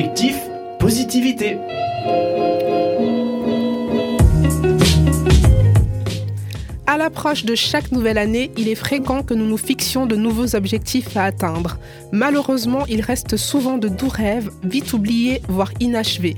Objectif positivité. À l'approche de chaque nouvelle année, il est fréquent que nous nous fixions de nouveaux objectifs à atteindre. Malheureusement, il reste souvent de doux rêves, vite oubliés, voire inachevés.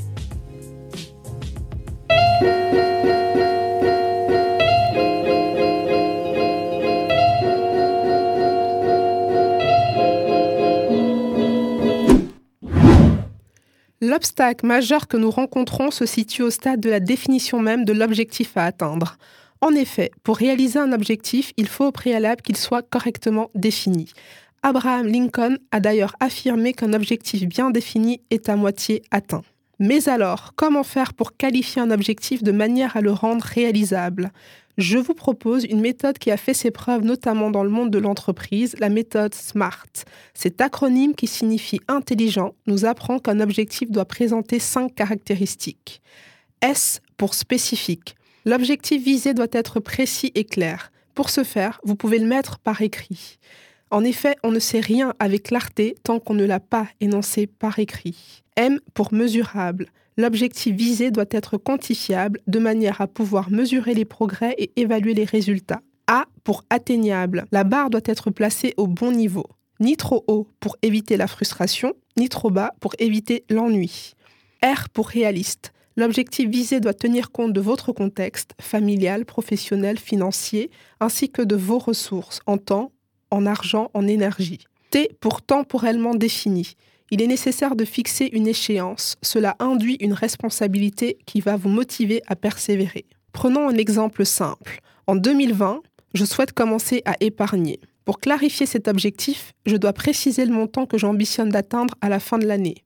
L'obstacle majeur que nous rencontrons se situe au stade de la définition même de l'objectif à atteindre. En effet, pour réaliser un objectif, il faut au préalable qu'il soit correctement défini. Abraham Lincoln a d'ailleurs affirmé qu'un objectif bien défini est à moitié atteint. Mais alors, comment faire pour qualifier un objectif de manière à le rendre réalisable? Je vous propose une méthode qui a fait ses preuves notamment dans le monde de l'entreprise, la méthode SMART. Cet acronyme qui signifie intelligent nous apprend qu'un objectif doit présenter cinq caractéristiques. S pour spécifique. L'objectif visé doit être précis et clair. Pour ce faire, vous pouvez le mettre par écrit. En effet, on ne sait rien avec clarté tant qu'on ne l'a pas énoncé par écrit. M pour mesurable. L'objectif visé doit être quantifiable de manière à pouvoir mesurer les progrès et évaluer les résultats. A pour atteignable. La barre doit être placée au bon niveau. Ni trop haut pour éviter la frustration, ni trop bas pour éviter l'ennui. R pour réaliste. L'objectif visé doit tenir compte de votre contexte familial, professionnel, financier, ainsi que de vos ressources en temps, en argent, en énergie. T pour temporellement défini. Il est nécessaire de fixer une échéance. Cela induit une responsabilité qui va vous motiver à persévérer. Prenons un exemple simple. En 2020, je souhaite commencer à épargner. Pour clarifier cet objectif, je dois préciser le montant que j'ambitionne d'atteindre à la fin de l'année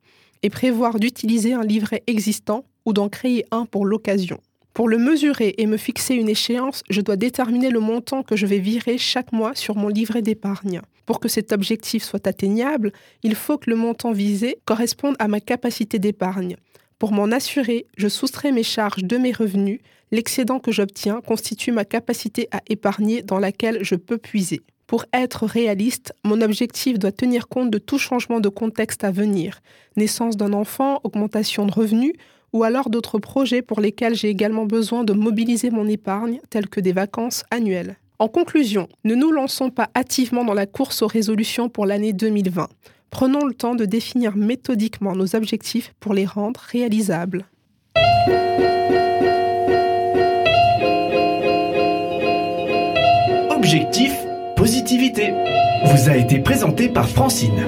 et prévoir d'utiliser un livret existant ou d'en créer un pour l'occasion. Pour le mesurer et me fixer une échéance, je dois déterminer le montant que je vais virer chaque mois sur mon livret d'épargne. Pour que cet objectif soit atteignable, il faut que le montant visé corresponde à ma capacité d'épargne. Pour m'en assurer, je soustrais mes charges de mes revenus. L'excédent que j'obtiens constitue ma capacité à épargner dans laquelle je peux puiser. Pour être réaliste, mon objectif doit tenir compte de tout changement de contexte à venir. Naissance d'un enfant, augmentation de revenus, ou alors d'autres projets pour lesquels j'ai également besoin de mobiliser mon épargne, tels que des vacances annuelles. En conclusion, ne nous lançons pas hâtivement dans la course aux résolutions pour l'année 2020. Prenons le temps de définir méthodiquement nos objectifs pour les rendre réalisables. Objectif positivité vous a été présenté par Francine.